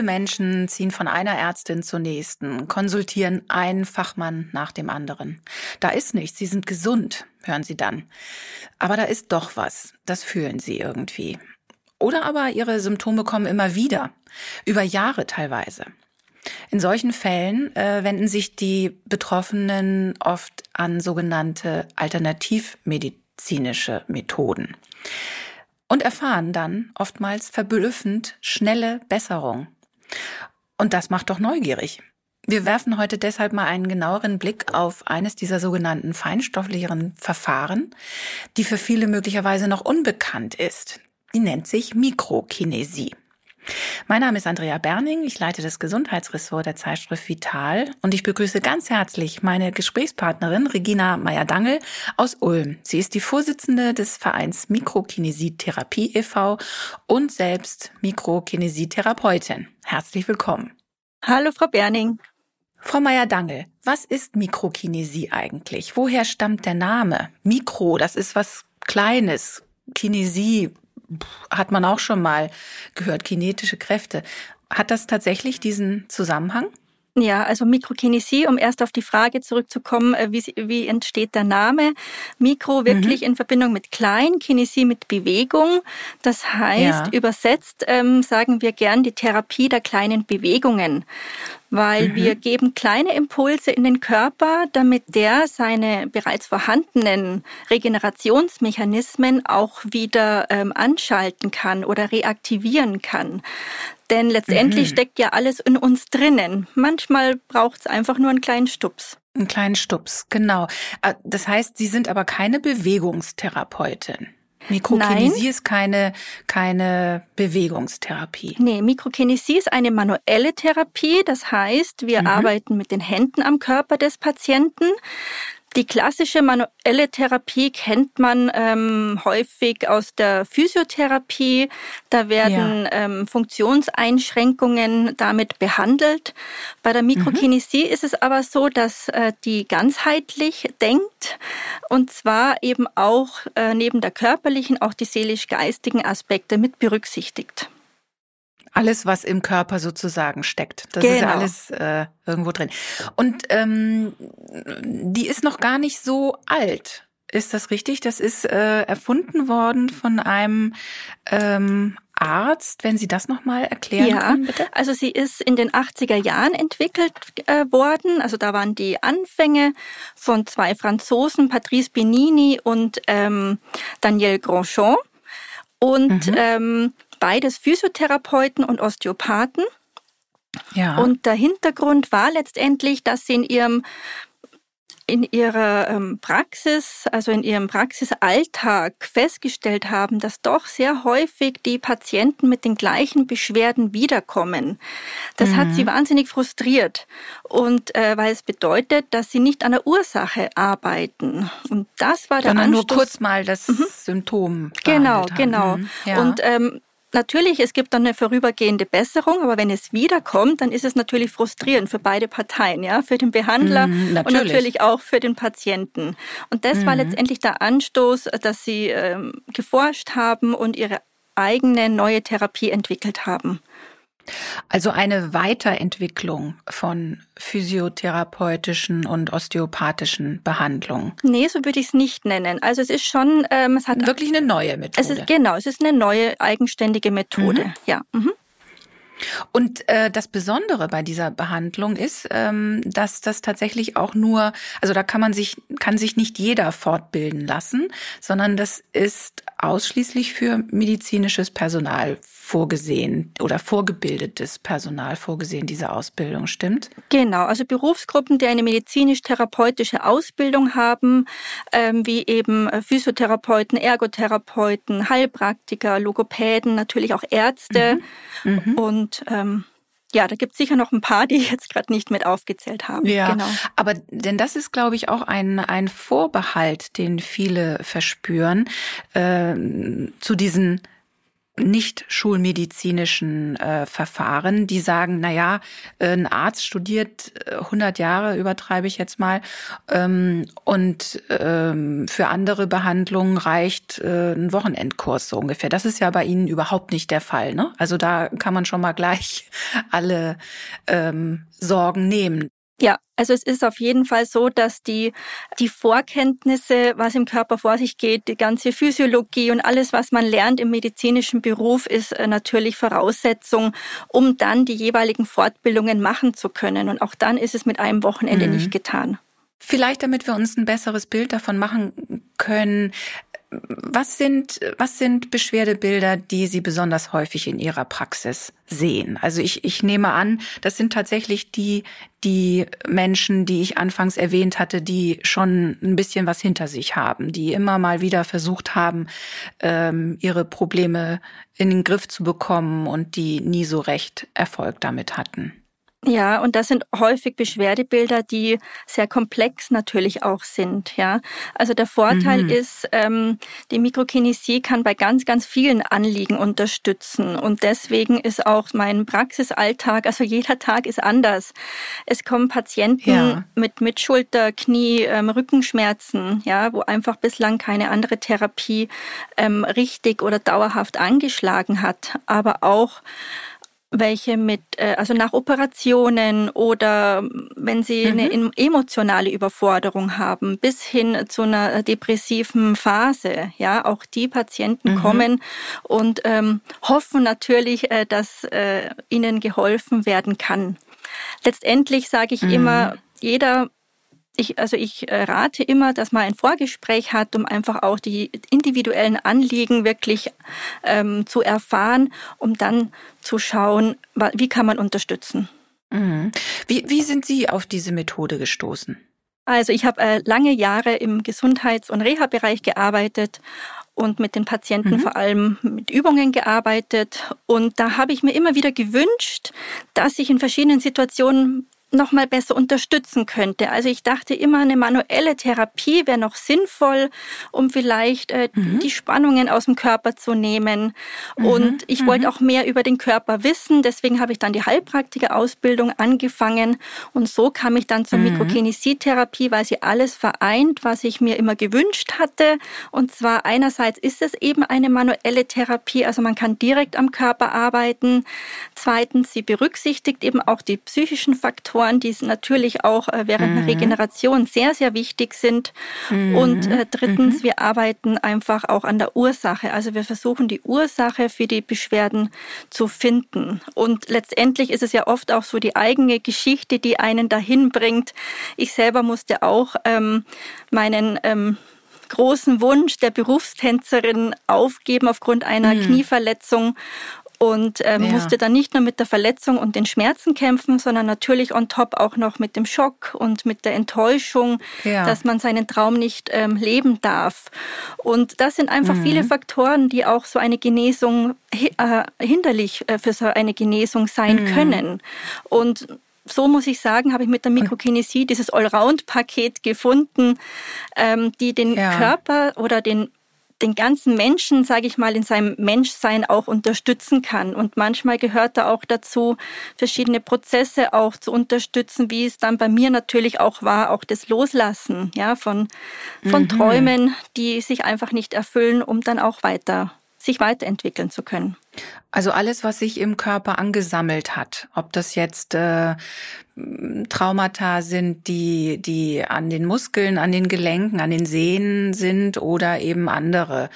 Viele Menschen ziehen von einer Ärztin zur nächsten, konsultieren einen Fachmann nach dem anderen. Da ist nichts, sie sind gesund, hören sie dann. Aber da ist doch was, das fühlen sie irgendwie. Oder aber ihre Symptome kommen immer wieder, über Jahre teilweise. In solchen Fällen äh, wenden sich die Betroffenen oft an sogenannte alternativmedizinische Methoden und erfahren dann oftmals verblüffend schnelle Besserung. Und das macht doch neugierig. Wir werfen heute deshalb mal einen genaueren Blick auf eines dieser sogenannten feinstofflicheren Verfahren, die für viele möglicherweise noch unbekannt ist. Die nennt sich Mikrokinesie. Mein Name ist Andrea Berning, ich leite das Gesundheitsressort der Zeitschrift Vital und ich begrüße ganz herzlich meine Gesprächspartnerin Regina Meyer-Dangel aus Ulm. Sie ist die Vorsitzende des Vereins Mikrokinesietherapie e.V. und selbst Mikrokinesietherapeutin. Herzlich willkommen. Hallo, Frau Berning. Frau Meyer-Dangel, was ist Mikrokinesie eigentlich? Woher stammt der Name? Mikro, das ist was Kleines. Kinesie, hat man auch schon mal gehört, kinetische Kräfte. Hat das tatsächlich diesen Zusammenhang? Ja, also Mikrokinesie, um erst auf die Frage zurückzukommen, äh, wie, wie entsteht der Name? Mikro wirklich mhm. in Verbindung mit klein, Kinesie mit Bewegung. Das heißt, ja. übersetzt ähm, sagen wir gern die Therapie der kleinen Bewegungen weil mhm. wir geben kleine Impulse in den Körper, damit der seine bereits vorhandenen Regenerationsmechanismen auch wieder ähm, anschalten kann oder reaktivieren kann. Denn letztendlich mhm. steckt ja alles in uns drinnen. Manchmal braucht es einfach nur einen kleinen Stups. Einen kleinen Stups, genau. Äh, das heißt, Sie sind aber keine Bewegungstherapeutin. Mikrokinesie Nein. ist keine, keine Bewegungstherapie. Nee, Mikrokinesie ist eine manuelle Therapie. Das heißt, wir mhm. arbeiten mit den Händen am Körper des Patienten. Die klassische manuelle Therapie kennt man ähm, häufig aus der Physiotherapie. Da werden ja. ähm, Funktionseinschränkungen damit behandelt. Bei der Mikrokinesie mhm. ist es aber so, dass äh, die ganzheitlich denkt und zwar eben auch äh, neben der körperlichen auch die seelisch-geistigen Aspekte mit berücksichtigt. Alles, was im Körper sozusagen steckt. Das genau. ist ja alles äh, irgendwo drin. Und ähm, die ist noch gar nicht so alt. Ist das richtig? Das ist äh, erfunden worden von einem ähm, Arzt, wenn Sie das nochmal erklären ja, können, bitte? Also sie ist in den 80er Jahren entwickelt äh, worden. Also da waren die Anfänge von zwei Franzosen, Patrice Benini und ähm, Daniel Grandchamp. Und mhm. ähm, beides Physiotherapeuten und Osteopathen. Ja. Und der Hintergrund war letztendlich, dass sie in ihrem in ihrer ähm, Praxis, also in ihrem Praxisalltag festgestellt haben, dass doch sehr häufig die Patienten mit den gleichen Beschwerden wiederkommen. Das mhm. hat sie wahnsinnig frustriert und äh, weil es bedeutet, dass sie nicht an der Ursache arbeiten. Und das war der Sondern Anstoß. nur kurz mal das mhm. Symptom. Genau, genau. Mhm. Ja. Und ähm, Natürlich, es gibt dann eine vorübergehende Besserung, aber wenn es wiederkommt, dann ist es natürlich frustrierend für beide Parteien, ja, für den Behandler mm, natürlich. und natürlich auch für den Patienten. Und das mm. war mhm. letztendlich der Anstoß, dass sie ähm, geforscht haben und ihre eigene neue Therapie entwickelt haben. Also eine Weiterentwicklung von physiotherapeutischen und osteopathischen Behandlungen. Nee, so würde ich es nicht nennen. Also es ist schon, ähm, es hat wirklich eine neue Methode. Es ist, genau, es ist eine neue eigenständige Methode. Mhm. Ja. Mhm. Und äh, das Besondere bei dieser Behandlung ist, ähm, dass das tatsächlich auch nur, also da kann man sich, kann sich nicht jeder fortbilden lassen, sondern das ist ausschließlich für medizinisches Personal vorgesehen oder vorgebildetes Personal vorgesehen, diese Ausbildung, stimmt? Genau, also Berufsgruppen, die eine medizinisch-therapeutische Ausbildung haben, ähm, wie eben Physiotherapeuten, Ergotherapeuten, Heilpraktiker, Logopäden, natürlich auch Ärzte mhm. Mhm. und ähm, Ja, da gibt es sicher noch ein paar, die ich jetzt gerade nicht mit aufgezählt haben. Ja, genau. aber denn das ist, glaube ich, auch ein, ein Vorbehalt, den viele verspüren äh, zu diesen nicht schulmedizinischen äh, Verfahren, die sagen, na ja, ein Arzt studiert 100 äh, Jahre, übertreibe ich jetzt mal, ähm, und ähm, für andere Behandlungen reicht äh, ein Wochenendkurs so ungefähr. Das ist ja bei Ihnen überhaupt nicht der Fall. Ne? Also da kann man schon mal gleich alle ähm, Sorgen nehmen. Also es ist auf jeden Fall so, dass die, die Vorkenntnisse, was im Körper vor sich geht, die ganze Physiologie und alles, was man lernt im medizinischen Beruf, ist äh, natürlich Voraussetzung, um dann die jeweiligen Fortbildungen machen zu können. Und auch dann ist es mit einem Wochenende mhm. nicht getan. Vielleicht, damit wir uns ein besseres Bild davon machen können, was sind, was sind Beschwerdebilder, die Sie besonders häufig in Ihrer Praxis sehen? Also ich, ich nehme an, das sind tatsächlich die, die Menschen, die ich anfangs erwähnt hatte, die schon ein bisschen was hinter sich haben, die immer mal wieder versucht haben, ähm, ihre Probleme in den Griff zu bekommen und die nie so recht Erfolg damit hatten. Ja, und das sind häufig Beschwerdebilder, die sehr komplex natürlich auch sind. Ja, also der Vorteil mhm. ist, ähm, die Mikrokinesie kann bei ganz, ganz vielen Anliegen unterstützen und deswegen ist auch mein Praxisalltag, also jeder Tag ist anders. Es kommen Patienten ja. mit mit Schulter, Knie, ähm, Rückenschmerzen, ja, wo einfach bislang keine andere Therapie ähm, richtig oder dauerhaft angeschlagen hat, aber auch welche mit, äh, also nach Operationen oder wenn sie mhm. eine emotionale Überforderung haben, bis hin zu einer depressiven Phase. Ja, auch die Patienten mhm. kommen und ähm, hoffen natürlich, äh, dass äh, ihnen geholfen werden kann. Letztendlich sage ich mhm. immer, jeder ich, also ich äh, rate immer, dass man ein Vorgespräch hat, um einfach auch die individuellen Anliegen wirklich ähm, zu erfahren, um dann zu schauen, wie kann man unterstützen. Mhm. Wie, wie sind Sie auf diese Methode gestoßen? Also ich habe äh, lange Jahre im Gesundheits- und Reha-Bereich gearbeitet und mit den Patienten mhm. vor allem mit Übungen gearbeitet. Und da habe ich mir immer wieder gewünscht, dass ich in verschiedenen Situationen noch mal besser unterstützen könnte. Also ich dachte immer, eine manuelle Therapie wäre noch sinnvoll, um vielleicht äh, mhm. die Spannungen aus dem Körper zu nehmen. Mhm. Und ich mhm. wollte auch mehr über den Körper wissen. Deswegen habe ich dann die Heilpraktiker-Ausbildung angefangen. Und so kam ich dann zur mhm. Mikrokinesietherapie, weil sie alles vereint, was ich mir immer gewünscht hatte. Und zwar einerseits ist es eben eine manuelle Therapie, also man kann direkt am Körper arbeiten. Zweitens, sie berücksichtigt eben auch die psychischen Faktoren Faktoren, die natürlich auch äh, während mhm. der Regeneration sehr, sehr wichtig sind. Mhm. Und äh, drittens, mhm. wir arbeiten einfach auch an der Ursache. Also wir versuchen die Ursache für die Beschwerden zu finden. Und letztendlich ist es ja oft auch so die eigene Geschichte, die einen dahin bringt. Ich selber musste auch ähm, meinen ähm, großen Wunsch der Berufstänzerin aufgeben aufgrund einer mhm. Knieverletzung und ähm, ja. musste dann nicht nur mit der Verletzung und den Schmerzen kämpfen, sondern natürlich on top auch noch mit dem Schock und mit der Enttäuschung, ja. dass man seinen Traum nicht ähm, leben darf. Und das sind einfach mhm. viele Faktoren, die auch so eine Genesung äh, hinderlich äh, für so eine Genesung sein mhm. können. Und so muss ich sagen, habe ich mit der Mikrokinesie dieses Allround-Paket gefunden, ähm, die den ja. Körper oder den den ganzen Menschen, sage ich mal, in seinem Menschsein auch unterstützen kann. Und manchmal gehört da auch dazu, verschiedene Prozesse auch zu unterstützen, wie es dann bei mir natürlich auch war, auch das Loslassen, ja, von, von mhm. Träumen, die sich einfach nicht erfüllen, um dann auch weiter sich weiterentwickeln zu können. Also alles, was sich im Körper angesammelt hat, ob das jetzt äh, Traumata sind, die, die an den Muskeln, an den Gelenken, an den Sehnen sind oder eben andere,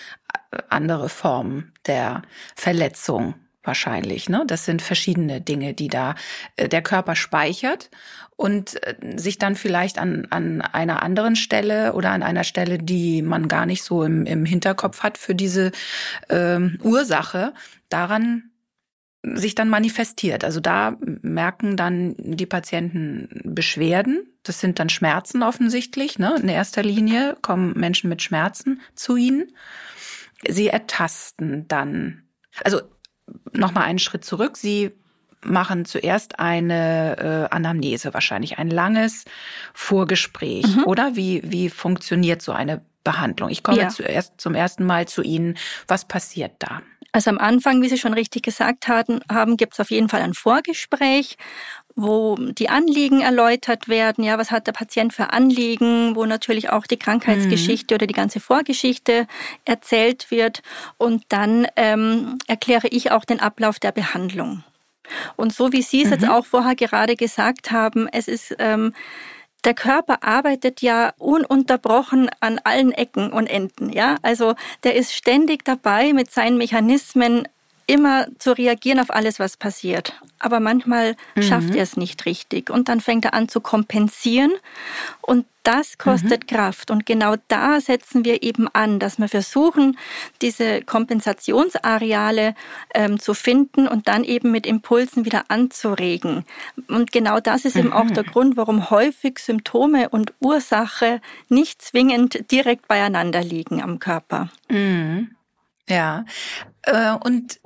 äh, andere Formen der Verletzung wahrscheinlich. Ne? Das sind verschiedene Dinge, die da äh, der Körper speichert und äh, sich dann vielleicht an, an einer anderen Stelle oder an einer Stelle, die man gar nicht so im, im Hinterkopf hat für diese ähm, Ursache, daran sich dann manifestiert. Also da merken dann die Patienten Beschwerden. Das sind dann Schmerzen offensichtlich. Ne? In erster Linie kommen Menschen mit Schmerzen zu ihnen. Sie ertasten dann. Also nochmal einen Schritt zurück. Sie machen zuerst eine äh, Anamnese wahrscheinlich, ein langes Vorgespräch, mhm. oder? Wie, wie funktioniert so eine Behandlung? Ich komme ja. zuerst zum ersten Mal zu Ihnen. Was passiert da? Also am Anfang, wie Sie schon richtig gesagt hatten, haben, gibt es auf jeden Fall ein Vorgespräch, wo die Anliegen erläutert werden. Ja, was hat der Patient für Anliegen? Wo natürlich auch die Krankheitsgeschichte mhm. oder die ganze Vorgeschichte erzählt wird. Und dann ähm, erkläre ich auch den Ablauf der Behandlung. Und so wie Sie es mhm. jetzt auch vorher gerade gesagt haben, es ist ähm, der Körper arbeitet ja ununterbrochen an allen Ecken und Enden, ja. Also der ist ständig dabei mit seinen Mechanismen immer zu reagieren auf alles, was passiert. Aber manchmal mhm. schafft er es nicht richtig und dann fängt er an zu kompensieren und das kostet mhm. Kraft. Und genau da setzen wir eben an, dass wir versuchen, diese Kompensationsareale ähm, zu finden und dann eben mit Impulsen wieder anzuregen. Und genau das ist mhm. eben auch der mhm. Grund, warum häufig Symptome und Ursache nicht zwingend direkt beieinander liegen am Körper. Mhm. Ja. Äh, und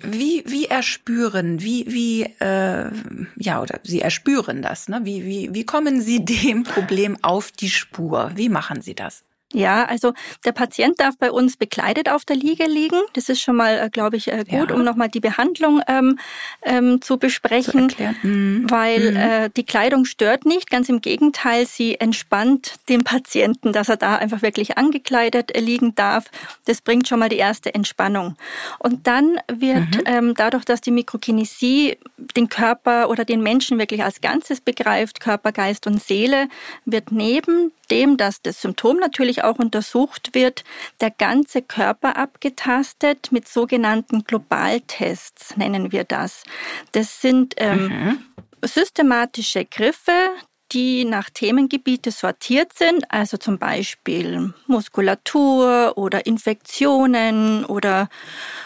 wie, wie erspüren, wie, wie, äh, ja, oder Sie erspüren das, ne? Wie, wie, wie kommen Sie dem Problem auf die Spur? Wie machen Sie das? Ja, also der Patient darf bei uns bekleidet auf der Liege liegen. Das ist schon mal, äh, glaube ich, äh, gut, ja. um nochmal die Behandlung ähm, ähm, zu besprechen, zu mhm. weil mhm. Äh, die Kleidung stört nicht. Ganz im Gegenteil, sie entspannt den Patienten, dass er da einfach wirklich angekleidet äh, liegen darf. Das bringt schon mal die erste Entspannung. Und dann wird mhm. ähm, dadurch, dass die Mikrokinesie den Körper oder den Menschen wirklich als Ganzes begreift, Körper, Geist und Seele, wird neben dem, dass das Symptom natürlich auch untersucht wird, der ganze Körper abgetastet mit sogenannten Globaltests, nennen wir das. Das sind ähm, mhm. systematische Griffe, die nach Themengebiete sortiert sind, also zum Beispiel Muskulatur oder Infektionen oder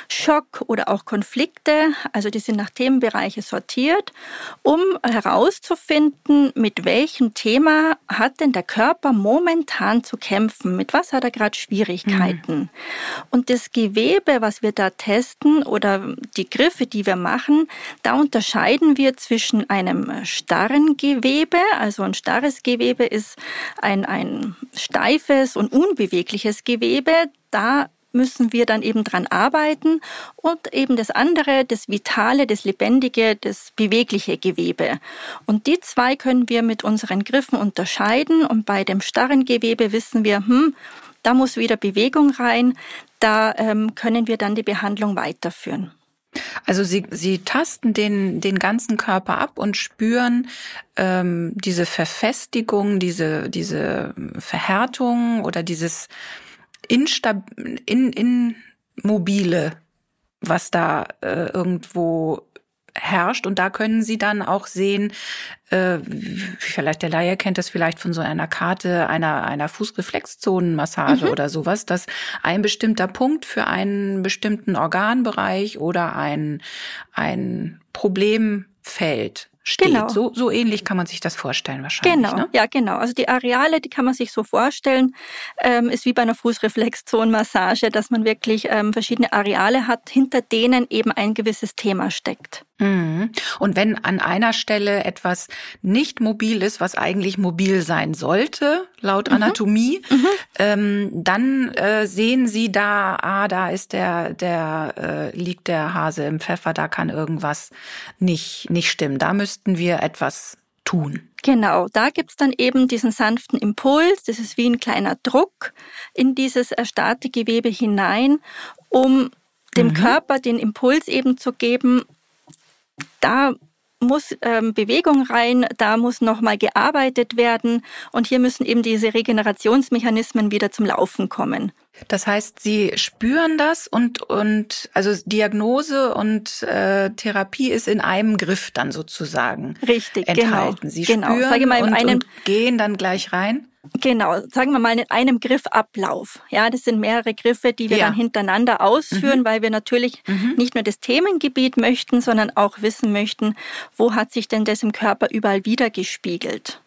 Schock oder auch Konflikte, also die sind nach Themenbereiche sortiert, um herauszufinden, mit welchem Thema hat denn der Körper momentan zu kämpfen, mit was hat er gerade Schwierigkeiten. Mhm. Und das Gewebe, was wir da testen oder die Griffe, die wir machen, da unterscheiden wir zwischen einem starren Gewebe, also ein starres Gewebe ist ein, ein steifes und unbewegliches Gewebe, da müssen wir dann eben dran arbeiten und eben das andere, das vitale, das lebendige, das bewegliche Gewebe. Und die zwei können wir mit unseren Griffen unterscheiden und bei dem starren Gewebe wissen wir, hm, da muss wieder Bewegung rein, da ähm, können wir dann die Behandlung weiterführen. Also Sie, Sie tasten den, den ganzen Körper ab und spüren ähm, diese Verfestigung, diese, diese Verhärtung oder dieses Instab in, in mobile, was da äh, irgendwo herrscht. Und da können Sie dann auch sehen, äh, vielleicht der Laie kennt das vielleicht von so einer Karte einer, einer Fußreflexzonenmassage mhm. oder sowas, dass ein bestimmter Punkt für einen bestimmten Organbereich oder ein, ein Problemfeld steht. Genau. So, so ähnlich kann man sich das vorstellen wahrscheinlich. Genau, ne? ja genau. Also die Areale, die kann man sich so vorstellen, ähm, ist wie bei einer Fußreflexzonenmassage, dass man wirklich ähm, verschiedene Areale hat, hinter denen eben ein gewisses Thema steckt. Mhm. Und wenn an einer Stelle etwas nicht mobil ist, was eigentlich mobil sein sollte, laut mhm. Anatomie, mhm. Ähm, dann äh, sehen Sie da, ah, da ist der, der äh, liegt der Hase im Pfeffer, da kann irgendwas nicht nicht stimmen. Da müssten wir etwas tun. Genau, da gibt's dann eben diesen sanften Impuls, das ist wie ein kleiner Druck in dieses erstarrte Gewebe hinein, um dem mhm. Körper den Impuls eben zu geben, da muss ähm, Bewegung rein, da muss nochmal gearbeitet werden und hier müssen eben diese Regenerationsmechanismen wieder zum Laufen kommen. Das heißt, Sie spüren das und und also Diagnose und äh, Therapie ist in einem Griff dann sozusagen richtig genau. enthalten. Genau, Sie genau. spüren Sage mal, und, einem, und gehen dann gleich rein. Genau, sagen wir mal in einem Griffablauf. Ja, das sind mehrere Griffe, die wir ja. dann hintereinander ausführen, mhm. weil wir natürlich mhm. nicht nur das Themengebiet möchten, sondern auch wissen möchten, wo hat sich denn das im Körper überall wieder gespiegelt.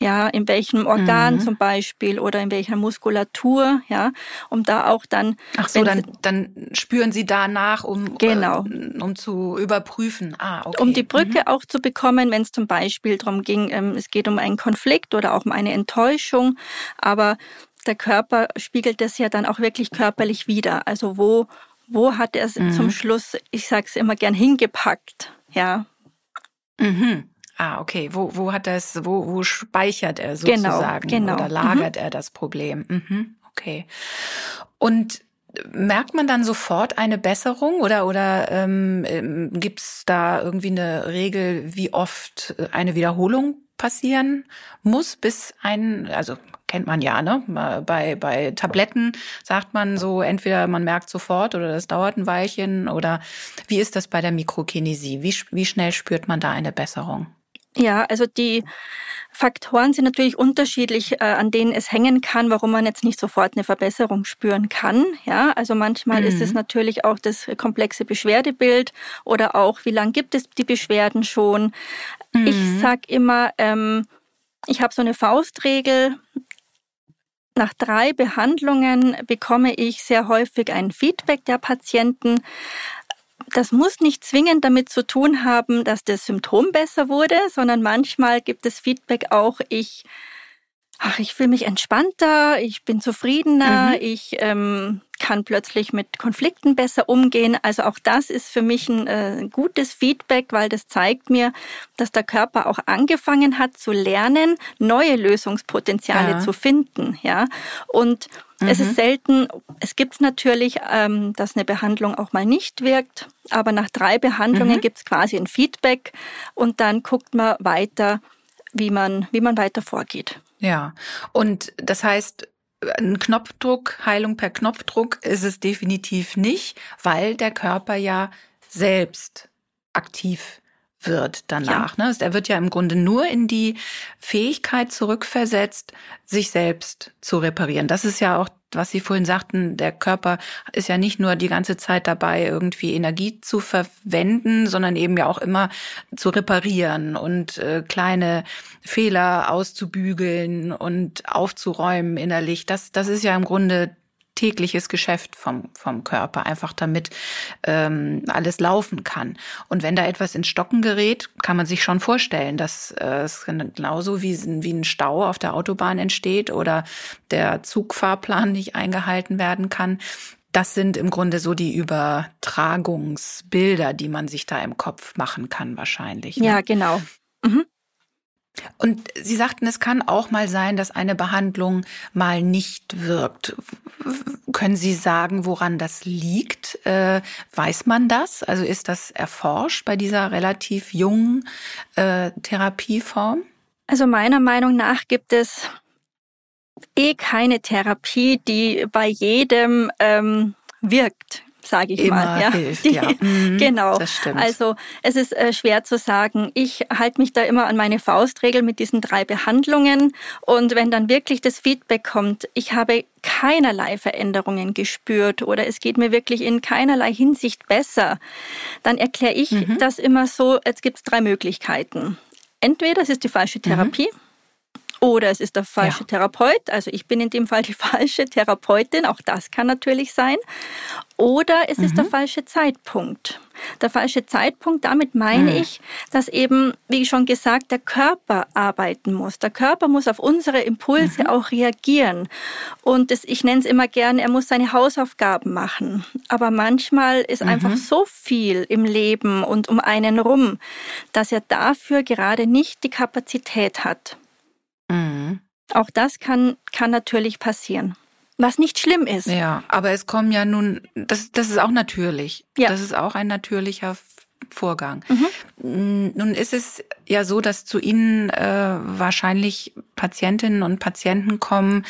Ja, in welchem Organ mhm. zum Beispiel oder in welcher Muskulatur, ja, um da auch dann. Ach so, dann, dann spüren Sie danach, um, genau. Äh, um zu überprüfen. Ah, okay. Um die Brücke mhm. auch zu bekommen, wenn es zum Beispiel darum ging, ähm, es geht um einen Konflikt oder auch um eine Enttäuschung, aber der Körper spiegelt das ja dann auch wirklich körperlich wieder. Also wo, wo hat er es mhm. zum Schluss, ich sage es immer gern, hingepackt, ja. Mhm. Ah, okay. Wo, wo hat das, wo, wo speichert er genau, sozusagen genau, genau. oder lagert mhm. er das Problem? Mhm, okay. Und merkt man dann sofort eine Besserung oder oder ähm, ähm gibt es da irgendwie eine Regel, wie oft eine Wiederholung passieren muss, bis ein, also kennt man ja, ne? Bei, bei Tabletten sagt man so, entweder man merkt sofort oder das dauert ein Weilchen oder wie ist das bei der Mikrokinesie? Wie, wie schnell spürt man da eine Besserung? Ja, also die Faktoren sind natürlich unterschiedlich, äh, an denen es hängen kann, warum man jetzt nicht sofort eine Verbesserung spüren kann. Ja, also manchmal mhm. ist es mhm. natürlich auch das komplexe Beschwerdebild oder auch, wie lange gibt es die Beschwerden schon. Mhm. Ich sag immer, ähm, ich habe so eine Faustregel. Nach drei Behandlungen bekomme ich sehr häufig ein Feedback der Patienten. Das muss nicht zwingend damit zu tun haben, dass das Symptom besser wurde, sondern manchmal gibt es Feedback auch, ich, ach, ich fühle mich entspannter, ich bin zufriedener, mhm. ich ähm, kann plötzlich mit Konflikten besser umgehen. Also auch das ist für mich ein äh, gutes Feedback, weil das zeigt mir, dass der Körper auch angefangen hat zu lernen, neue Lösungspotenziale ja. zu finden. Ja, und mhm. es ist mhm. selten, es gibt natürlich, ähm, dass eine Behandlung auch mal nicht wirkt, aber nach drei Behandlungen mhm. gibt es quasi ein Feedback und dann guckt man weiter, wie man, wie man weiter vorgeht. Ja, und das heißt, ein Knopfdruck, Heilung per Knopfdruck ist es definitiv nicht, weil der Körper ja selbst aktiv wird danach. Ja. Ne? Er wird ja im Grunde nur in die Fähigkeit zurückversetzt, sich selbst zu reparieren. Das ist ja auch was Sie vorhin sagten, der Körper ist ja nicht nur die ganze Zeit dabei, irgendwie Energie zu verwenden, sondern eben ja auch immer zu reparieren und äh, kleine Fehler auszubügeln und aufzuräumen innerlich. Das, das ist ja im Grunde tägliches Geschäft vom, vom Körper, einfach damit ähm, alles laufen kann. Und wenn da etwas ins Stocken gerät, kann man sich schon vorstellen, dass äh, es genauso wie, wie ein Stau auf der Autobahn entsteht oder der Zugfahrplan nicht eingehalten werden kann. Das sind im Grunde so die Übertragungsbilder, die man sich da im Kopf machen kann, wahrscheinlich. Ne? Ja, genau. Mhm. Und Sie sagten, es kann auch mal sein, dass eine Behandlung mal nicht wirkt. Können Sie sagen, woran das liegt? Äh, weiß man das? Also ist das erforscht bei dieser relativ jungen äh, Therapieform? Also meiner Meinung nach gibt es eh keine Therapie, die bei jedem ähm, wirkt sage ich Immer mal. Ja. Hilft, ja. Mhm, genau. Also es ist äh, schwer zu sagen. Ich halte mich da immer an meine Faustregel mit diesen drei Behandlungen. Und wenn dann wirklich das Feedback kommt, ich habe keinerlei Veränderungen gespürt oder es geht mir wirklich in keinerlei Hinsicht besser, dann erkläre ich mhm. das immer so, jetzt gibt es drei Möglichkeiten. Entweder es ist die falsche mhm. Therapie. Mhm oder es ist der falsche ja. Therapeut, also ich bin in dem Fall die falsche Therapeutin, auch das kann natürlich sein. Oder es mhm. ist der mhm. falsche Zeitpunkt. Der falsche Zeitpunkt, damit meine mhm. ich, dass eben, wie schon gesagt, der Körper arbeiten muss. Der Körper muss auf unsere Impulse mhm. auch reagieren. Und das, ich nenne es immer gern, er muss seine Hausaufgaben machen. Aber manchmal ist mhm. einfach so viel im Leben und um einen rum, dass er dafür gerade nicht die Kapazität hat. Mhm. Auch das kann, kann natürlich passieren. Was nicht schlimm ist. Ja, aber es kommen ja nun, das, das ist auch natürlich. Ja. Das ist auch ein natürlicher Vorgang. Mhm. Nun ist es ja so, dass zu Ihnen äh, wahrscheinlich Patientinnen und Patienten kommen,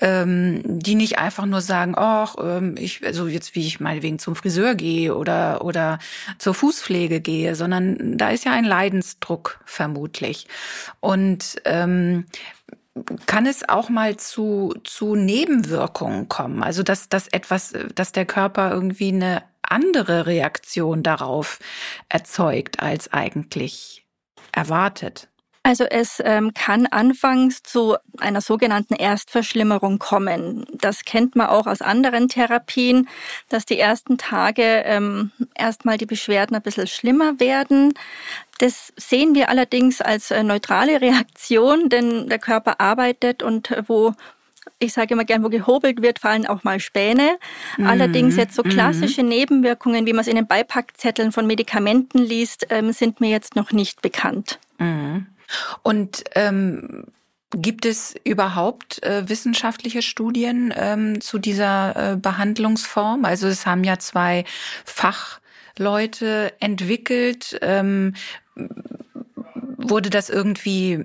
ähm, die nicht einfach nur sagen, ach, ähm, ich, also jetzt wie ich meinetwegen zum Friseur gehe oder oder zur Fußpflege gehe, sondern da ist ja ein Leidensdruck vermutlich. Und ähm, kann es auch mal zu, zu Nebenwirkungen kommen? Also, dass, dass etwas, dass der Körper irgendwie eine andere Reaktion darauf erzeugt als eigentlich erwartet? Also es ähm, kann anfangs zu einer sogenannten Erstverschlimmerung kommen. Das kennt man auch aus anderen Therapien, dass die ersten Tage ähm, erstmal die Beschwerden ein bisschen schlimmer werden. Das sehen wir allerdings als äh, neutrale Reaktion, denn der Körper arbeitet und äh, wo ich sage immer gern, wo gehobelt wird, fallen auch mal Späne. Mhm. Allerdings jetzt so mhm. klassische mhm. Nebenwirkungen, wie man es in den Beipackzetteln von Medikamenten liest, ähm, sind mir jetzt noch nicht bekannt. Mhm. Und ähm, gibt es überhaupt äh, wissenschaftliche Studien ähm, zu dieser äh, Behandlungsform? Also es haben ja zwei Fachleute entwickelt. Ähm, wurde das irgendwie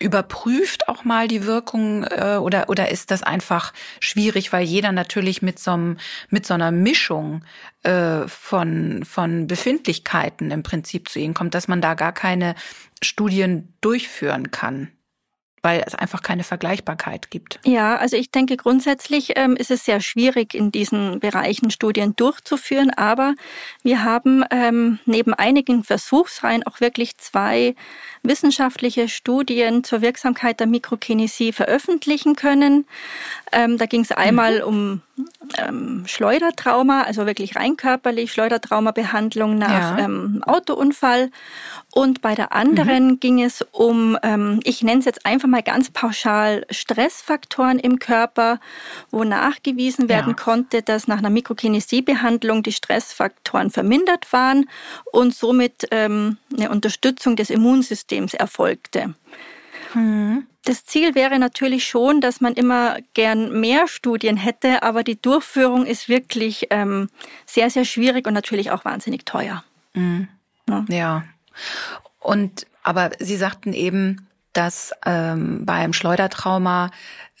überprüft auch mal die Wirkung äh, oder oder ist das einfach schwierig, weil jeder natürlich mit so einem, mit so einer Mischung äh, von von Befindlichkeiten im Prinzip zu ihnen kommt, dass man da gar keine Studien durchführen kann? Weil es einfach keine Vergleichbarkeit gibt. Ja, also ich denke grundsätzlich ähm, ist es sehr schwierig, in diesen Bereichen Studien durchzuführen, aber wir haben ähm, neben einigen Versuchsreihen auch wirklich zwei wissenschaftliche Studien zur Wirksamkeit der Mikrokinesie veröffentlichen können. Ähm, da ging es einmal mhm. um ähm, Schleudertrauma, also wirklich rein körperlich, Schleudertraumabehandlung nach ja. ähm, Autounfall. Und bei der anderen mhm. ging es um, ähm, ich nenne es jetzt einfach mal ganz pauschal, Stressfaktoren im Körper, wo nachgewiesen werden ja. konnte, dass nach einer Mikrokinesiebehandlung die Stressfaktoren vermindert waren und somit ähm, eine Unterstützung des Immunsystems erfolgte. Mhm. Das Ziel wäre natürlich schon, dass man immer gern mehr Studien hätte, aber die Durchführung ist wirklich ähm, sehr, sehr schwierig und natürlich auch wahnsinnig teuer. Mhm. Ja. ja. Und aber Sie sagten eben, dass ähm, beim Schleudertrauma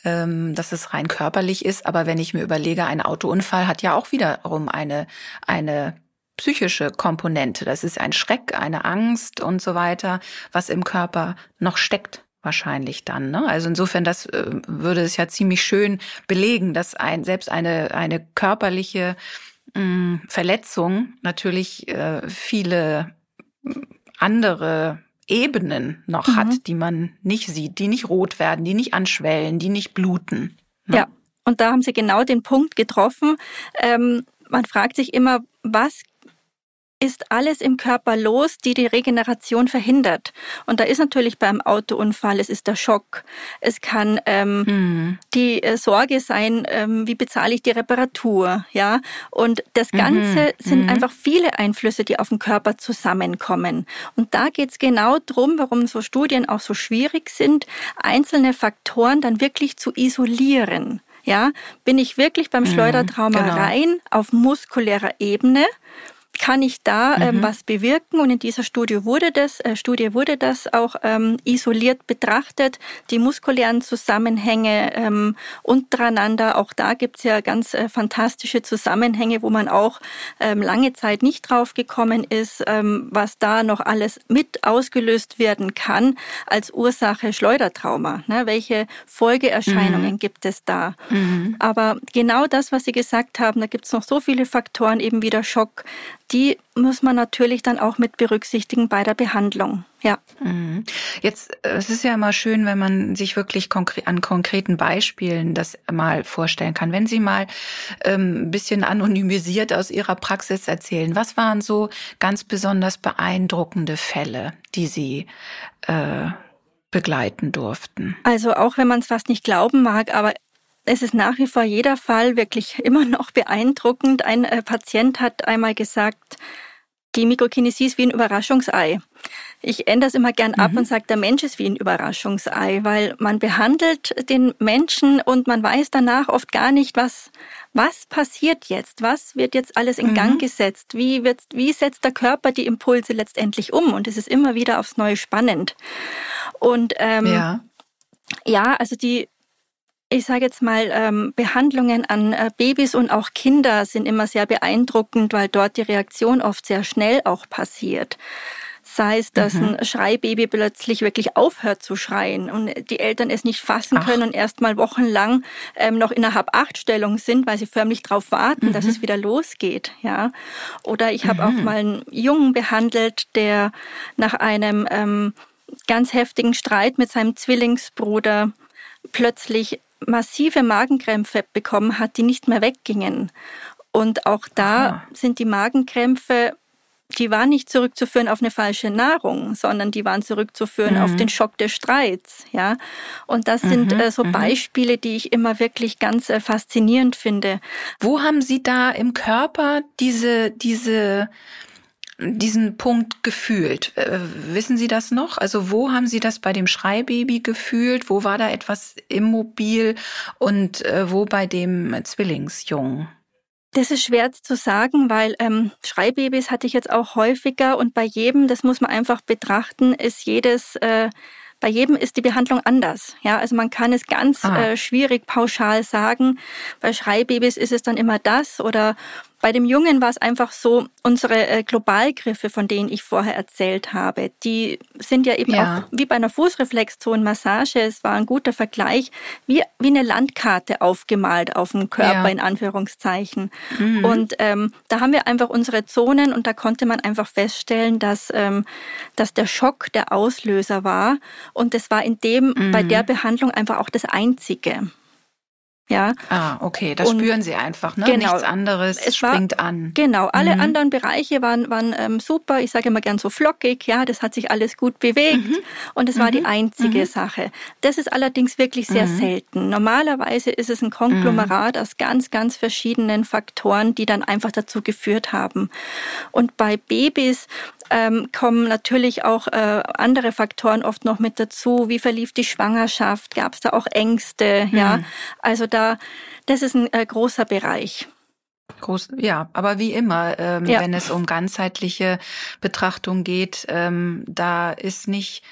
ähm, dass es rein körperlich ist, aber wenn ich mir überlege, ein Autounfall hat ja auch wiederum eine eine psychische Komponente. Das ist ein Schreck, eine Angst und so weiter, was im Körper noch steckt wahrscheinlich dann. Ne? Also insofern, das äh, würde es ja ziemlich schön belegen, dass ein selbst eine eine körperliche mh, mm, Verletzung natürlich äh, viele andere Ebenen noch mhm. hat, die man nicht sieht, die nicht rot werden, die nicht anschwellen, die nicht bluten. Ne? Ja, und da haben Sie genau den Punkt getroffen. Ähm, man fragt sich immer, was ist alles im Körper los, die die Regeneration verhindert. Und da ist natürlich beim Autounfall, es ist der Schock, es kann ähm, mhm. die äh, Sorge sein, ähm, wie bezahle ich die Reparatur, ja. Und das mhm. Ganze mhm. sind mhm. einfach viele Einflüsse, die auf den Körper zusammenkommen. Und da geht's genau drum, warum so Studien auch so schwierig sind, einzelne Faktoren dann wirklich zu isolieren. Ja, bin ich wirklich beim mhm, Schleudertrauma genau. rein auf muskulärer Ebene kann ich da ähm, mhm. was bewirken? Und in dieser Studie wurde das, äh, Studie wurde das auch ähm, isoliert betrachtet, die muskulären Zusammenhänge ähm, untereinander. Auch da gibt's ja ganz äh, fantastische Zusammenhänge, wo man auch ähm, lange Zeit nicht drauf gekommen ist, ähm, was da noch alles mit ausgelöst werden kann als Ursache Schleudertrauma. Ne? Welche Folgeerscheinungen mhm. gibt es da? Mhm. Aber genau das, was Sie gesagt haben, da gibt's noch so viele Faktoren, eben wie der Schock, die muss man natürlich dann auch mit berücksichtigen bei der Behandlung. Ja. Mhm. Jetzt, äh, es ist ja immer schön, wenn man sich wirklich konkre an konkreten Beispielen das mal vorstellen kann. Wenn Sie mal ähm, ein bisschen anonymisiert aus Ihrer Praxis erzählen, was waren so ganz besonders beeindruckende Fälle, die Sie äh, begleiten durften? Also auch wenn man es fast nicht glauben mag, aber es ist nach wie vor jeder Fall wirklich immer noch beeindruckend. Ein äh, Patient hat einmal gesagt, die Mikrokinesie ist wie ein Überraschungsei. Ich ändere es immer gern ab mhm. und sage, der Mensch ist wie ein Überraschungsei, weil man behandelt den Menschen und man weiß danach oft gar nicht, was, was passiert jetzt? Was wird jetzt alles in mhm. Gang gesetzt? Wie, wird, wie setzt der Körper die Impulse letztendlich um? Und es ist immer wieder aufs Neue spannend. Und ähm, ja. ja, also die ich sage jetzt mal, ähm, Behandlungen an äh, Babys und auch Kinder sind immer sehr beeindruckend, weil dort die Reaktion oft sehr schnell auch passiert. Sei es, dass mhm. ein Schreibaby plötzlich wirklich aufhört zu schreien und die Eltern es nicht fassen Ach. können und erst mal wochenlang ähm, noch in einer Hab-Acht-Stellung sind, weil sie förmlich darauf warten, mhm. dass es wieder losgeht. Ja. Oder ich habe mhm. auch mal einen Jungen behandelt, der nach einem ähm, ganz heftigen Streit mit seinem Zwillingsbruder plötzlich massive Magenkrämpfe bekommen hat, die nicht mehr weggingen. Und auch da Aha. sind die Magenkrämpfe die waren nicht zurückzuführen auf eine falsche Nahrung, sondern die waren zurückzuführen mhm. auf den Schock des Streits, ja. Und das sind mhm. äh, so mhm. Beispiele, die ich immer wirklich ganz äh, faszinierend finde. Wo haben Sie da im Körper diese, diese, diesen Punkt gefühlt? Äh, wissen Sie das noch? Also wo haben Sie das bei dem Schreibaby gefühlt? Wo war da etwas immobil und äh, wo bei dem Zwillingsjungen? Das ist schwer zu sagen, weil ähm, Schreibabys hatte ich jetzt auch häufiger und bei jedem, das muss man einfach betrachten, ist jedes äh, bei jedem ist die Behandlung anders. Ja, also man kann es ganz ah. äh, schwierig pauschal sagen. Bei Schreibabys ist es dann immer das oder bei dem Jungen war es einfach so, unsere äh, Globalgriffe, von denen ich vorher erzählt habe, die sind ja eben ja. auch wie bei einer Fußreflexzonenmassage, es war ein guter Vergleich, wie, wie eine Landkarte aufgemalt auf dem Körper, ja. in Anführungszeichen. Mhm. Und ähm, da haben wir einfach unsere Zonen und da konnte man einfach feststellen, dass, ähm, dass der Schock der Auslöser war. Und das war in dem, mhm. bei der Behandlung einfach auch das Einzige. Ja. Ah, okay, das und spüren Sie einfach, ne? Genau, Nichts anderes es springt war, an. Genau, alle mhm. anderen Bereiche waren, waren ähm, super. Ich sage immer gern so flockig, ja, das hat sich alles gut bewegt mhm. und es mhm. war die mhm. einzige mhm. Sache. Das ist allerdings wirklich sehr mhm. selten. Normalerweise ist es ein Konglomerat aus ganz, ganz verschiedenen Faktoren, die dann einfach dazu geführt haben. Und bei Babys ähm, kommen natürlich auch äh, andere Faktoren oft noch mit dazu. Wie verlief die Schwangerschaft? Gab es da auch Ängste? Mhm. Ja, also da, das ist ein äh, großer Bereich. Groß, ja, aber wie immer, ähm, ja. wenn es um ganzheitliche Betrachtung geht, ähm, da ist nicht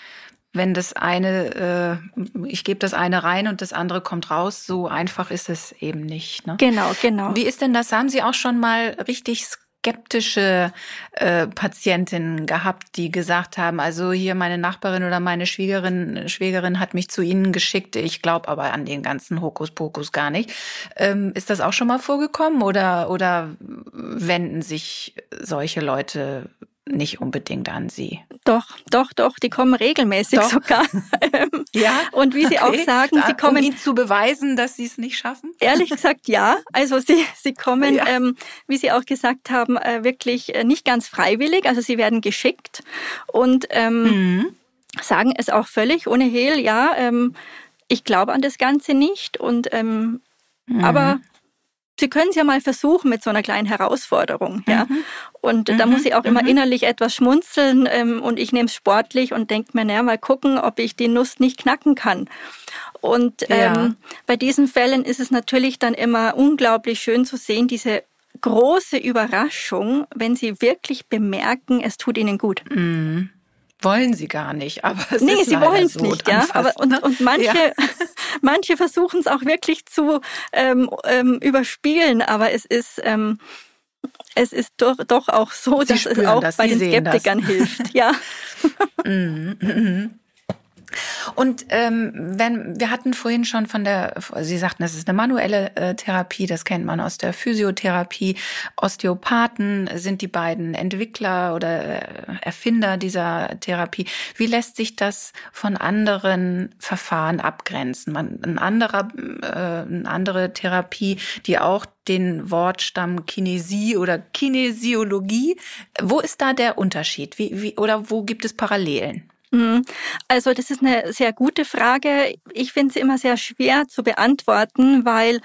wenn das eine, äh, ich gebe das eine rein und das andere kommt raus, so einfach ist es eben nicht. Ne? Genau, genau. Wie ist denn das? Haben Sie auch schon mal richtig skeptische äh, Patientinnen gehabt, die gesagt haben, also hier meine Nachbarin oder meine Schwiegerin, Schwägerin hat mich zu Ihnen geschickt, ich glaube aber an den ganzen Hokuspokus gar nicht. Ähm, ist das auch schon mal vorgekommen oder, oder wenden sich solche Leute nicht unbedingt an Sie. Doch, doch, doch, die kommen regelmäßig doch. sogar. ja. Und wie Sie okay. auch sagen, Sie kommen. Um Ihnen zu beweisen, dass Sie es nicht schaffen? Ehrlich gesagt, ja. Also Sie, Sie kommen, ja. ähm, wie Sie auch gesagt haben, äh, wirklich äh, nicht ganz freiwillig. Also Sie werden geschickt und ähm, mhm. sagen es auch völlig ohne Hehl, ja, ähm, ich glaube an das Ganze nicht und ähm, mhm. aber Sie können es ja mal versuchen mit so einer kleinen Herausforderung. Ja? Mhm. Und mhm. da muss ich auch immer mhm. innerlich etwas schmunzeln ähm, und ich nehme es sportlich und denke mir, naja, mal gucken, ob ich die Nuss nicht knacken kann. Und ähm, ja. bei diesen Fällen ist es natürlich dann immer unglaublich schön zu sehen, diese große Überraschung, wenn sie wirklich bemerken, es tut ihnen gut. Mhm wollen sie gar nicht, aber es nee, ist sie wollen es so nicht, ja. Aber und, ne? und manche, ja. manche versuchen es auch wirklich zu ähm, ähm, überspielen, aber es ist ähm, es ist doch, doch auch so, sie dass es auch dass bei den Skeptikern das. hilft, ja. mhm, mhm. Und ähm, wenn wir hatten vorhin schon von der, Sie sagten, das ist eine manuelle äh, Therapie, das kennt man aus der Physiotherapie. Osteopathen sind die beiden Entwickler oder äh, Erfinder dieser Therapie. Wie lässt sich das von anderen Verfahren abgrenzen? Man, ein anderer, äh, eine andere Therapie, die auch den Wortstamm Kinesie oder Kinesiologie. Wo ist da der Unterschied? Wie, wie, oder wo gibt es Parallelen? Mhm. Also das ist eine sehr gute Frage. Ich finde sie immer sehr schwer zu beantworten, weil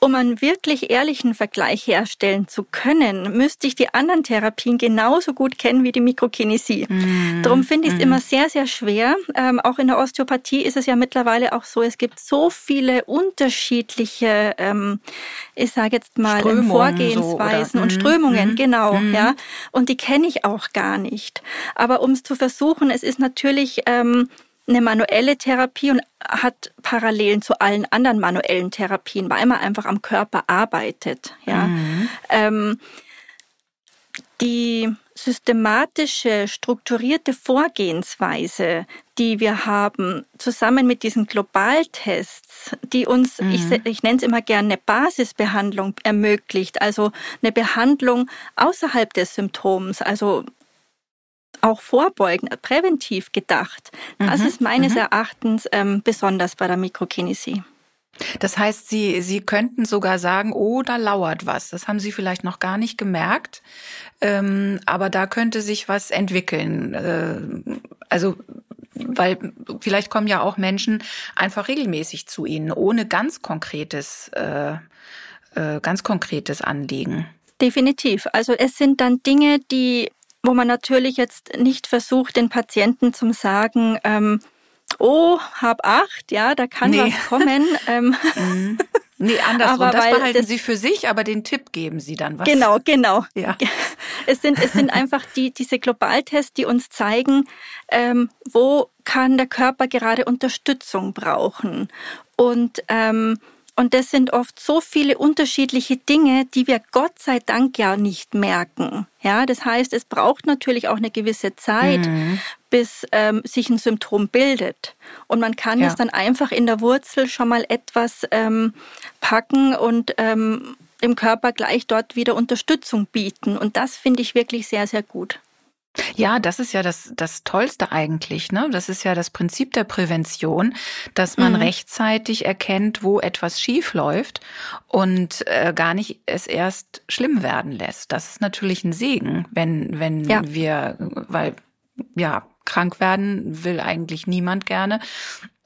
um einen wirklich ehrlichen Vergleich herstellen zu können, müsste ich die anderen Therapien genauso gut kennen wie die Mikrokinesie. Mm. Darum finde ich es mm. immer sehr, sehr schwer. Ähm, auch in der Osteopathie ist es ja mittlerweile auch so, es gibt so viele unterschiedliche, ähm, ich sage jetzt mal, ähm, Vorgehensweisen so, und. Strömungen, mm. genau, mm. ja. Und die kenne ich auch gar nicht. Aber um es zu versuchen, es ist natürlich ähm, eine manuelle Therapie und hat Parallelen zu allen anderen manuellen Therapien, weil man einfach am Körper arbeitet. Ja. Mhm. Ähm, die systematische, strukturierte Vorgehensweise, die wir haben, zusammen mit diesen Globaltests, die uns, mhm. ich, ich nenne es immer gerne, eine Basisbehandlung ermöglicht, also eine Behandlung außerhalb des Symptoms, also auch vorbeugend, präventiv gedacht. Das mhm. ist meines mhm. Erachtens ähm, besonders bei der Mikrokinesie. Das heißt, Sie, Sie könnten sogar sagen, oh, da lauert was. Das haben Sie vielleicht noch gar nicht gemerkt. Ähm, aber da könnte sich was entwickeln. Äh, also, weil vielleicht kommen ja auch Menschen einfach regelmäßig zu Ihnen, ohne ganz konkretes, äh, äh, ganz konkretes Anliegen. Definitiv. Also es sind dann Dinge, die, wo man natürlich jetzt nicht versucht, den Patienten zu sagen, ähm, oh, hab acht, ja, da kann nee. was kommen. Ähm. Mhm. Nee, andersrum. Aber das behalten das, Sie für sich, aber den Tipp geben Sie dann was. Genau, genau. Ja. Es sind, es sind einfach die, diese Globaltests, die uns zeigen, ähm, wo kann der Körper gerade Unterstützung brauchen. Und ähm, und das sind oft so viele unterschiedliche Dinge, die wir Gott sei Dank ja nicht merken. Ja, das heißt, es braucht natürlich auch eine gewisse Zeit, mhm. bis ähm, sich ein Symptom bildet. Und man kann ja. es dann einfach in der Wurzel schon mal etwas ähm, packen und ähm, dem Körper gleich dort wieder Unterstützung bieten. Und das finde ich wirklich sehr, sehr gut. Ja, das ist ja das, das Tollste eigentlich. Ne? Das ist ja das Prinzip der Prävention, dass man mhm. rechtzeitig erkennt, wo etwas schief läuft und äh, gar nicht es erst schlimm werden lässt. Das ist natürlich ein Segen, wenn, wenn ja. wir, weil ja, krank werden will eigentlich niemand gerne.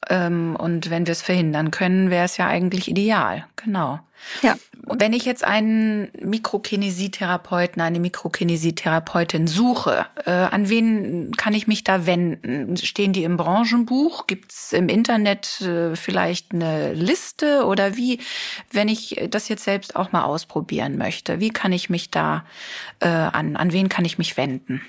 Ähm, und wenn wir es verhindern können, wäre es ja eigentlich ideal. Genau. Ja. Wenn ich jetzt einen Mikrokinesietherapeuten, eine Mikrokinesietherapeutin suche, äh, an wen kann ich mich da wenden? Stehen die im Branchenbuch? Gibt es im Internet äh, vielleicht eine Liste? Oder wie, wenn ich das jetzt selbst auch mal ausprobieren möchte, wie kann ich mich da äh, an, an wen kann ich mich wenden?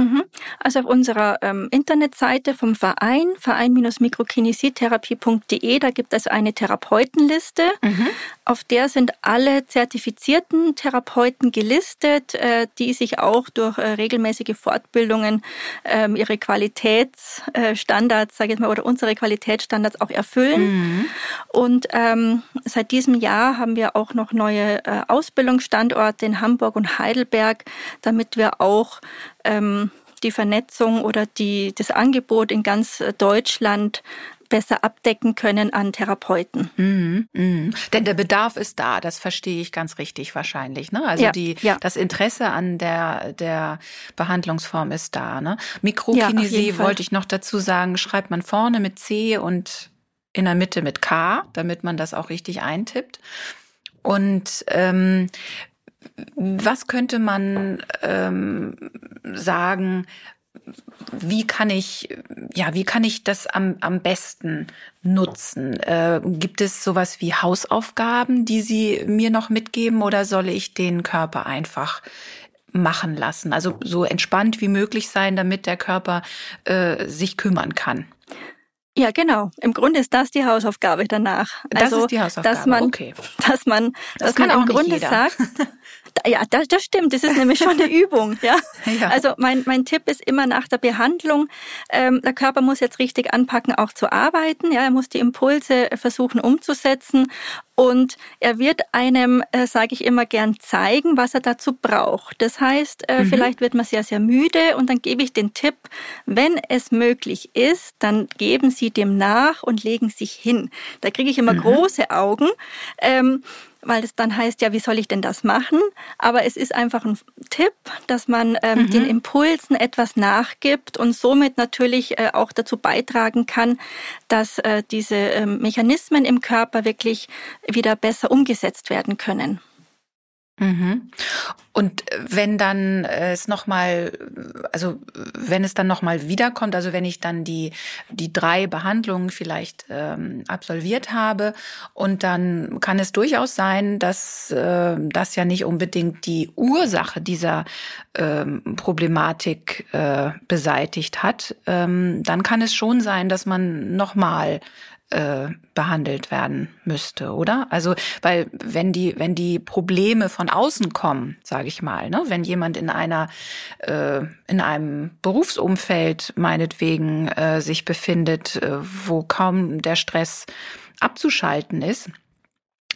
Mhm. Also auf unserer ähm, Internetseite vom Verein, verein-mikrokinesietherapie.de, da gibt es eine Therapeutenliste. Mhm. Auf der sind alle zertifizierten Therapeuten gelistet, äh, die sich auch durch äh, regelmäßige Fortbildungen ähm, ihre Qualitätsstandards, sage ich mal, oder unsere Qualitätsstandards auch erfüllen. Mhm. Und ähm, seit diesem Jahr haben wir auch noch neue äh, Ausbildungsstandorte in Hamburg und Heidelberg, damit wir auch ähm, die Vernetzung oder die, das Angebot in ganz Deutschland besser abdecken können an Therapeuten. Mhm, mh. Denn der Bedarf ist da, das verstehe ich ganz richtig wahrscheinlich. Ne? Also ja, die, ja. das Interesse an der, der Behandlungsform ist da. Ne? Mikrokinesie ja, wollte ich noch dazu sagen, schreibt man vorne mit C und in der Mitte mit K, damit man das auch richtig eintippt. Und ähm, was könnte man ähm, sagen, wie kann ich, ja, wie kann ich das am, am besten nutzen? Äh, gibt es sowas wie Hausaufgaben, die Sie mir noch mitgeben oder soll ich den Körper einfach machen lassen? Also so entspannt wie möglich sein, damit der Körper äh, sich kümmern kann. Ja, genau. Im Grunde ist das die Hausaufgabe danach. Das also, ist die Hausaufgabe. Dass man, okay. dass man, das dass man im Grunde jeder. sagt, ja, das, das stimmt. Das ist nämlich schon eine Übung. Ja? ja. Also mein, mein Tipp ist immer nach der Behandlung, ähm, der Körper muss jetzt richtig anpacken, auch zu arbeiten. Ja, er muss die Impulse versuchen umzusetzen und er wird einem, äh, sage ich immer gern, zeigen, was er dazu braucht. Das heißt, äh, mhm. vielleicht wird man sehr, sehr müde und dann gebe ich den Tipp, wenn es möglich ist, dann geben Sie dem nach und legen sich hin. Da kriege ich immer mhm. große Augen. Ähm, weil es dann heißt, ja, wie soll ich denn das machen? Aber es ist einfach ein Tipp, dass man ähm, mhm. den Impulsen etwas nachgibt und somit natürlich äh, auch dazu beitragen kann, dass äh, diese äh, Mechanismen im Körper wirklich wieder besser umgesetzt werden können. Mhm. Und wenn dann es nochmal, also wenn es dann nochmal wiederkommt, also wenn ich dann die, die drei Behandlungen vielleicht ähm, absolviert habe und dann kann es durchaus sein, dass äh, das ja nicht unbedingt die Ursache dieser ähm, Problematik äh, beseitigt hat, ähm, dann kann es schon sein, dass man nochmal äh, behandelt werden müsste, oder? Also, weil wenn die, wenn die Probleme von außen kommen, sage ich mal, ne, wenn jemand in einer, äh, in einem Berufsumfeld meinetwegen äh, sich befindet, äh, wo kaum der Stress abzuschalten ist,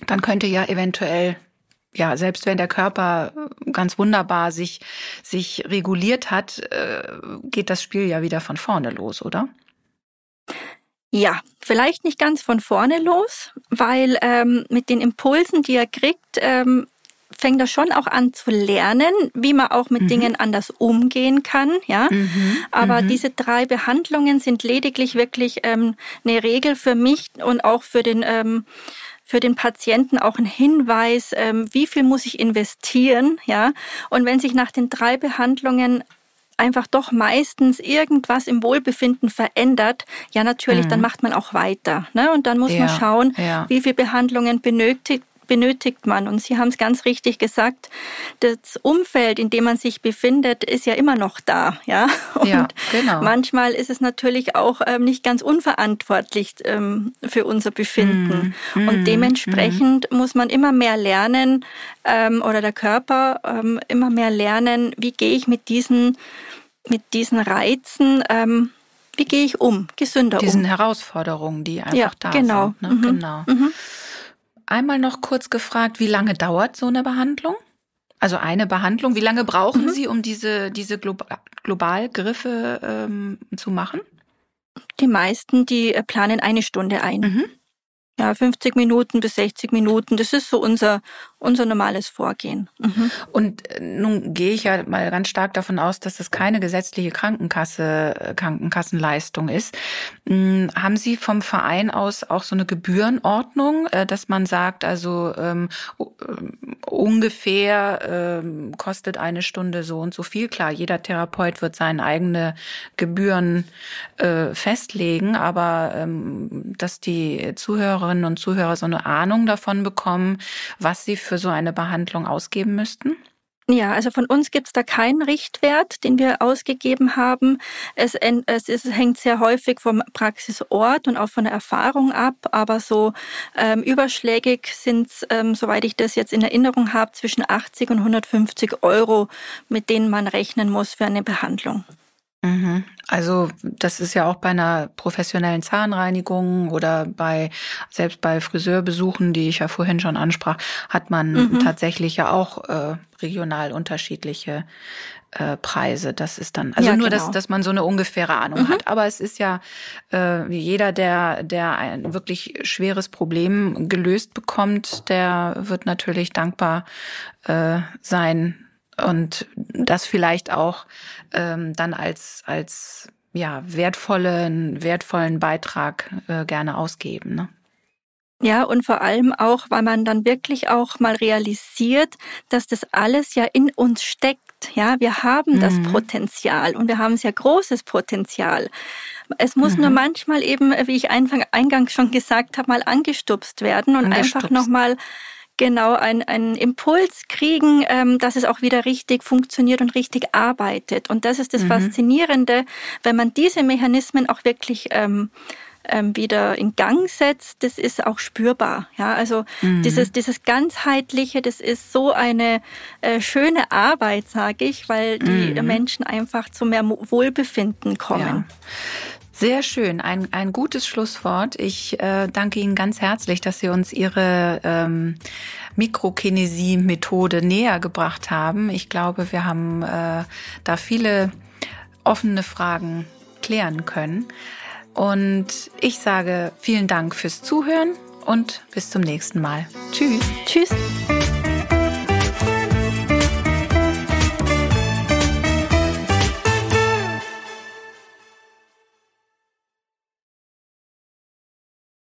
dann könnte ja eventuell ja, selbst wenn der Körper ganz wunderbar sich, sich reguliert hat, äh, geht das Spiel ja wieder von vorne los, oder? Ja, vielleicht nicht ganz von vorne los, weil ähm, mit den Impulsen, die er kriegt, ähm, fängt er schon auch an zu lernen, wie man auch mit mhm. Dingen anders umgehen kann. Ja, mhm. aber mhm. diese drei Behandlungen sind lediglich wirklich ähm, eine Regel für mich und auch für den ähm, für den Patienten auch ein Hinweis, ähm, wie viel muss ich investieren, ja. Und wenn sich nach den drei Behandlungen einfach doch meistens irgendwas im Wohlbefinden verändert, ja natürlich, mhm. dann macht man auch weiter. Ne? Und dann muss ja, man schauen, ja. wie viele Behandlungen benötigt benötigt man. Und Sie haben es ganz richtig gesagt, das Umfeld, in dem man sich befindet, ist ja immer noch da. Ja, Und ja genau. manchmal ist es natürlich auch ähm, nicht ganz unverantwortlich ähm, für unser Befinden. Mm, Und dementsprechend mm. muss man immer mehr lernen ähm, oder der Körper ähm, immer mehr lernen, wie gehe ich mit diesen, mit diesen Reizen ähm, wie gehe ich um, gesünder Diesen um. Diesen Herausforderungen, die einfach ja, da genau. sind. Ne? Mhm. Genau. Mhm einmal noch kurz gefragt, wie lange dauert so eine Behandlung? Also eine Behandlung, wie lange brauchen mhm. Sie, um diese, diese Globalgriffe ähm, zu machen? Die meisten, die äh, planen eine Stunde ein. Mhm. Ja, 50 Minuten bis 60 Minuten, das ist so unser, unser normales Vorgehen. Mhm. Und äh, nun gehe ich ja mal ganz stark davon aus, dass das keine gesetzliche Krankenkasse, äh, Krankenkassenleistung ist. Hm, haben Sie vom Verein aus auch so eine Gebührenordnung, äh, dass man sagt, also ähm, ungefähr ähm, kostet eine Stunde so und so viel? Klar, jeder Therapeut wird seine eigene Gebühren äh, festlegen, aber ähm, dass die Zuhörer Zuhörerinnen und Zuhörer so eine Ahnung davon bekommen, was sie für so eine Behandlung ausgeben müssten? Ja, also von uns gibt es da keinen Richtwert, den wir ausgegeben haben. Es, es, es, hängt sehr häufig vom Praxisort und auch von der Erfahrung ab, aber so ähm, überschlägig sind es, ähm, soweit ich das jetzt in Erinnerung habe, zwischen 80 und 150 Euro, mit denen man rechnen muss für eine Behandlung. Mhm. Also das ist ja auch bei einer professionellen Zahnreinigung oder bei selbst bei Friseurbesuchen, die ich ja vorhin schon ansprach, hat man mhm. tatsächlich ja auch äh, regional unterschiedliche äh, Preise. Das ist dann also ja, nur, genau. dass, dass man so eine ungefähre Ahnung mhm. hat. Aber es ist ja äh, jeder, der der ein wirklich schweres Problem gelöst bekommt, der wird natürlich dankbar äh, sein und das vielleicht auch ähm, dann als als ja wertvollen wertvollen Beitrag äh, gerne ausgeben. Ne? Ja, und vor allem auch, weil man dann wirklich auch mal realisiert, dass das alles ja in uns steckt. Ja, wir haben das mhm. Potenzial und wir haben sehr großes Potenzial. Es muss mhm. nur manchmal eben, wie ich eingangs schon gesagt habe, mal angestupst werden und angestupst. einfach nochmal genau einen, einen Impuls kriegen, ähm, dass es auch wieder richtig funktioniert und richtig arbeitet. Und das ist das mhm. Faszinierende, wenn man diese Mechanismen auch wirklich ähm, ähm, wieder in Gang setzt, das ist auch spürbar. Ja, also mhm. dieses dieses ganzheitliche, das ist so eine äh, schöne Arbeit, sage ich, weil die mhm. Menschen einfach zu mehr Wohlbefinden kommen. Ja. Sehr schön, ein, ein gutes Schlusswort. Ich äh, danke Ihnen ganz herzlich, dass Sie uns Ihre ähm, Mikrokinesie-Methode näher gebracht haben. Ich glaube, wir haben äh, da viele offene Fragen klären können. Und ich sage vielen Dank fürs Zuhören und bis zum nächsten Mal. Tschüss. Tschüss.